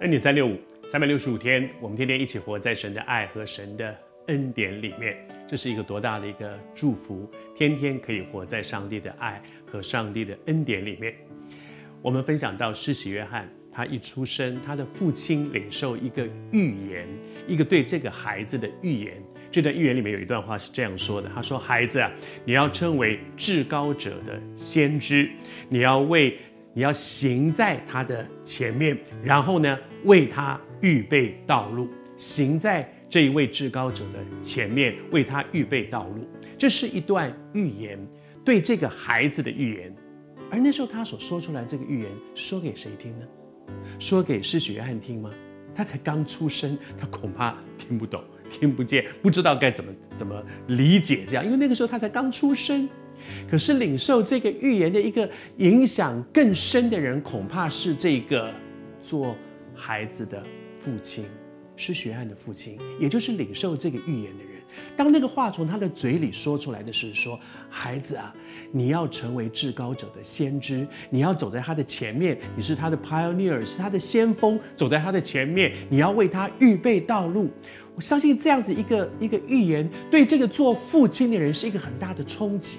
恩典三六五，三百六十五天，我们天天一起活在神的爱和神的恩典里面，这是一个多大的一个祝福！天天可以活在上帝的爱和上帝的恩典里面。我们分享到施洗约翰，他一出生，他的父亲领受一个预言，一个对这个孩子的预言。这段预言里面有一段话是这样说的：“他说，孩子啊，你要称为至高者的先知，你要为。”你要行在他的前面，然后呢，为他预备道路。行在这一位至高者的前面，为他预备道路。这是一段预言，对这个孩子的预言。而那时候他所说出来这个预言，说给谁听呢？说给施洗约翰听吗？他才刚出生，他恐怕听不懂、听不见，不知道该怎么怎么理解这样，因为那个时候他才刚出生。可是领受这个预言的一个影响更深的人，恐怕是这个做孩子的父亲，施洗约翰的父亲，也就是领受这个预言的人。当那个话从他的嘴里说出来的是说：“孩子啊，你要成为至高者的先知，你要走在他的前面，你是他的 pioneer，是他的先锋，走在他的前面，你要为他预备道路。”我相信这样子一个一个预言，对这个做父亲的人是一个很大的冲击。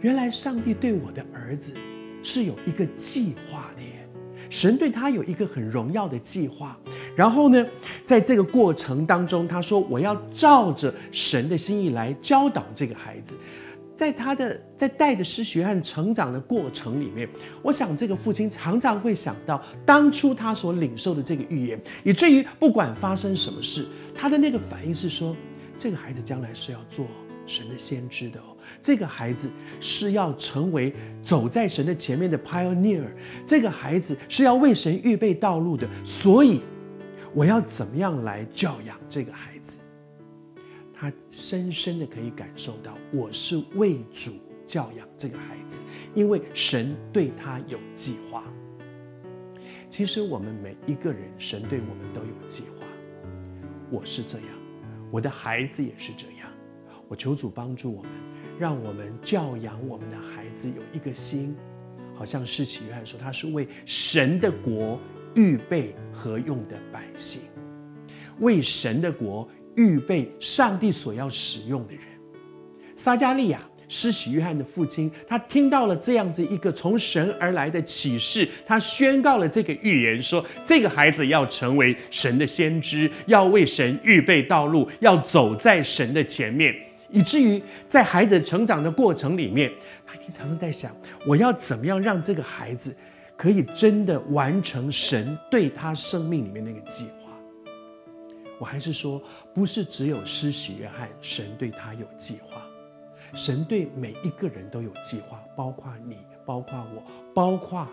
原来上帝对我的儿子是有一个计划的耶，神对他有一个很荣耀的计划。然后呢，在这个过程当中，他说：“我要照着神的心意来教导这个孩子。”在他的在带着失学和成长的过程里面，我想这个父亲常常会想到当初他所领受的这个预言，以至于不管发生什么事，他的那个反应是说：“这个孩子将来是要做。”神的先知的哦，这个孩子是要成为走在神的前面的 pioneer，这个孩子是要为神预备道路的，所以我要怎么样来教养这个孩子？他深深的可以感受到，我是为主教养这个孩子，因为神对他有计划。其实我们每一个人，神对我们都有计划。我是这样，我的孩子也是这样。我求主帮助我们，让我们教养我们的孩子有一个心，好像施洗约翰说，他是为神的国预备和用的百姓，为神的国预备上帝所要使用的人。撒迦利亚，施洗约翰的父亲，他听到了这样子一个从神而来的启示，他宣告了这个预言，说这个孩子要成为神的先知，要为神预备道路，要走在神的前面。以至于在孩子成长的过程里面，他经常在想：我要怎么样让这个孩子可以真的完成神对他生命里面那个计划？我还是说，不是只有施洗约翰，神对他有计划，神对每一个人都有计划，包括你，包括我，包括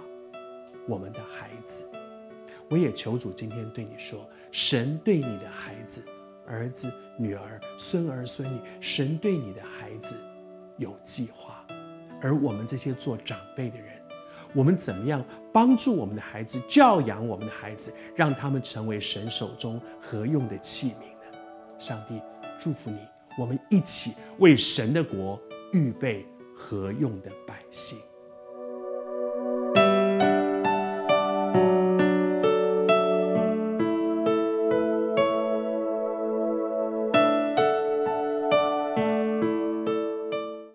我们的孩子。我也求主今天对你说，神对你的孩子。儿子、女儿、孙儿、孙女，神对你的孩子有计划，而我们这些做长辈的人，我们怎么样帮助我们的孩子，教养我们的孩子，让他们成为神手中合用的器皿呢？上帝祝福你，我们一起为神的国预备合用的百姓。